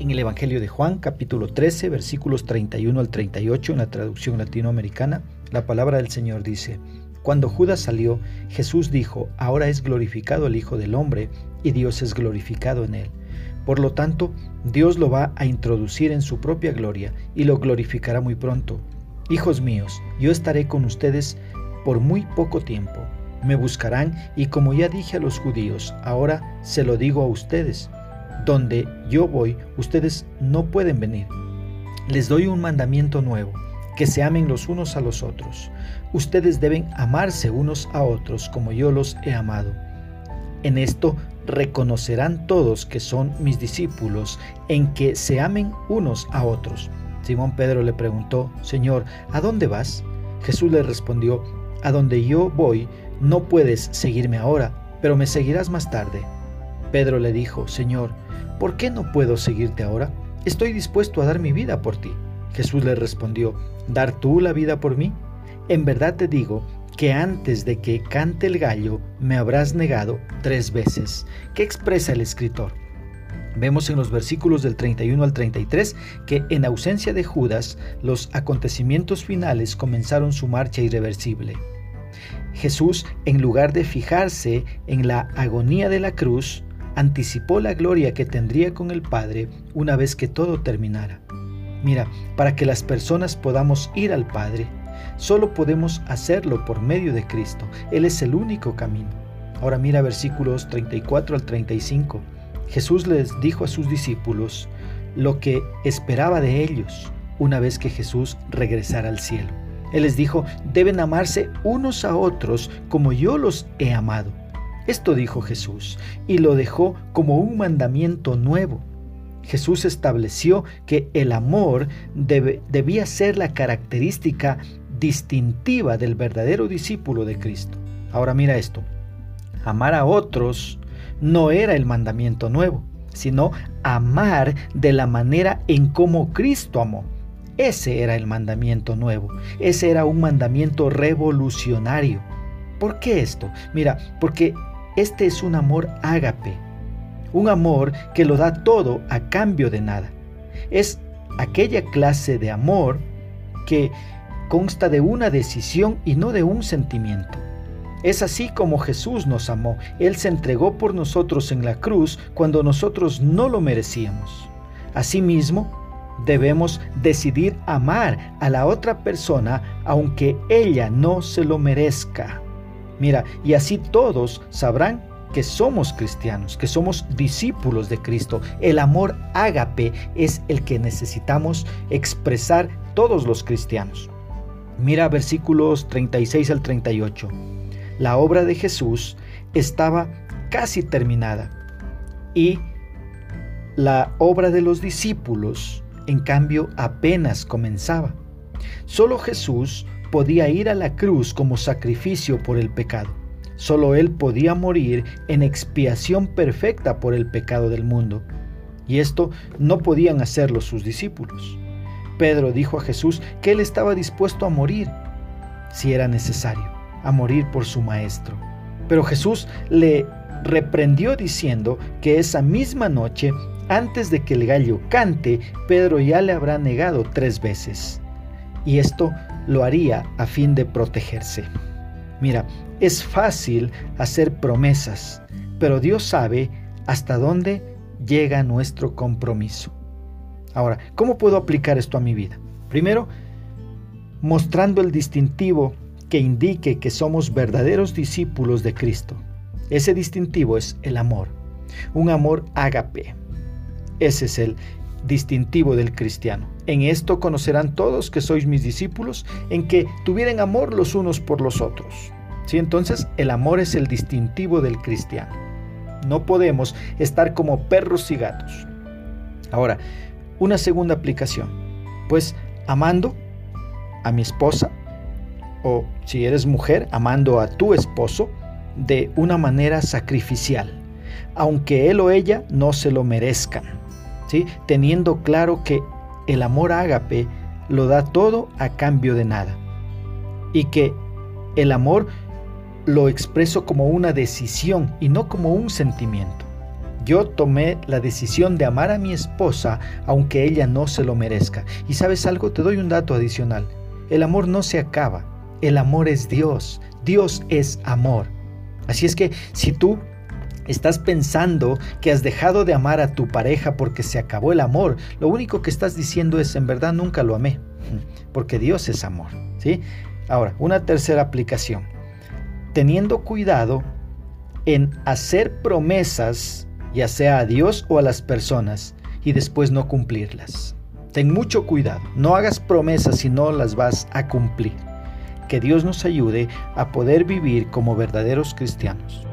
En el Evangelio de Juan, capítulo 13, versículos 31 al 38, en la traducción latinoamericana, la palabra del Señor dice, Cuando Judas salió, Jesús dijo, Ahora es glorificado el Hijo del Hombre, y Dios es glorificado en él. Por lo tanto, Dios lo va a introducir en su propia gloria, y lo glorificará muy pronto. Hijos míos, yo estaré con ustedes por muy poco tiempo. Me buscarán, y como ya dije a los judíos, ahora se lo digo a ustedes donde yo voy, ustedes no pueden venir. Les doy un mandamiento nuevo, que se amen los unos a los otros. Ustedes deben amarse unos a otros como yo los he amado. En esto reconocerán todos que son mis discípulos, en que se amen unos a otros. Simón Pedro le preguntó, Señor, ¿a dónde vas? Jesús le respondió, A donde yo voy, no puedes seguirme ahora, pero me seguirás más tarde. Pedro le dijo, Señor, ¿por qué no puedo seguirte ahora? Estoy dispuesto a dar mi vida por ti. Jesús le respondió, ¿dar tú la vida por mí? En verdad te digo que antes de que cante el gallo me habrás negado tres veces. ¿Qué expresa el escritor? Vemos en los versículos del 31 al 33 que en ausencia de Judas, los acontecimientos finales comenzaron su marcha irreversible. Jesús, en lugar de fijarse en la agonía de la cruz, anticipó la gloria que tendría con el Padre una vez que todo terminara. Mira, para que las personas podamos ir al Padre, solo podemos hacerlo por medio de Cristo. Él es el único camino. Ahora mira versículos 34 al 35. Jesús les dijo a sus discípulos lo que esperaba de ellos una vez que Jesús regresara al cielo. Él les dijo, deben amarse unos a otros como yo los he amado. Esto dijo Jesús y lo dejó como un mandamiento nuevo. Jesús estableció que el amor debía ser la característica distintiva del verdadero discípulo de Cristo. Ahora mira esto. Amar a otros no era el mandamiento nuevo, sino amar de la manera en cómo Cristo amó. Ese era el mandamiento nuevo. Ese era un mandamiento revolucionario. ¿Por qué esto? Mira, porque este es un amor ágape, un amor que lo da todo a cambio de nada. Es aquella clase de amor que consta de una decisión y no de un sentimiento. Es así como Jesús nos amó. Él se entregó por nosotros en la cruz cuando nosotros no lo merecíamos. Asimismo, debemos decidir amar a la otra persona aunque ella no se lo merezca. Mira, y así todos sabrán que somos cristianos, que somos discípulos de Cristo. El amor ágape es el que necesitamos expresar todos los cristianos. Mira versículos 36 al 38. La obra de Jesús estaba casi terminada y la obra de los discípulos, en cambio, apenas comenzaba. Solo Jesús podía ir a la cruz como sacrificio por el pecado. Solo Él podía morir en expiación perfecta por el pecado del mundo. Y esto no podían hacerlo sus discípulos. Pedro dijo a Jesús que Él estaba dispuesto a morir, si era necesario, a morir por su Maestro. Pero Jesús le reprendió diciendo que esa misma noche, antes de que el gallo cante, Pedro ya le habrá negado tres veces. Y esto lo haría a fin de protegerse. Mira, es fácil hacer promesas, pero Dios sabe hasta dónde llega nuestro compromiso. Ahora, ¿cómo puedo aplicar esto a mi vida? Primero, mostrando el distintivo que indique que somos verdaderos discípulos de Cristo. Ese distintivo es el amor, un amor ágape. Ese es el distintivo del cristiano. En esto conocerán todos que sois mis discípulos, en que tuvieran amor los unos por los otros. ¿Sí? Entonces el amor es el distintivo del cristiano. No podemos estar como perros y gatos. Ahora, una segunda aplicación. Pues amando a mi esposa, o si eres mujer, amando a tu esposo de una manera sacrificial, aunque él o ella no se lo merezcan teniendo claro que el amor ágape lo da todo a cambio de nada y que el amor lo expreso como una decisión y no como un sentimiento. Yo tomé la decisión de amar a mi esposa aunque ella no se lo merezca. Y sabes algo, te doy un dato adicional. El amor no se acaba, el amor es Dios, Dios es amor. Así es que si tú estás pensando que has dejado de amar a tu pareja porque se acabó el amor, lo único que estás diciendo es en verdad nunca lo amé, porque Dios es amor, ¿sí? Ahora, una tercera aplicación. Teniendo cuidado en hacer promesas, ya sea a Dios o a las personas, y después no cumplirlas. Ten mucho cuidado, no hagas promesas si no las vas a cumplir. Que Dios nos ayude a poder vivir como verdaderos cristianos.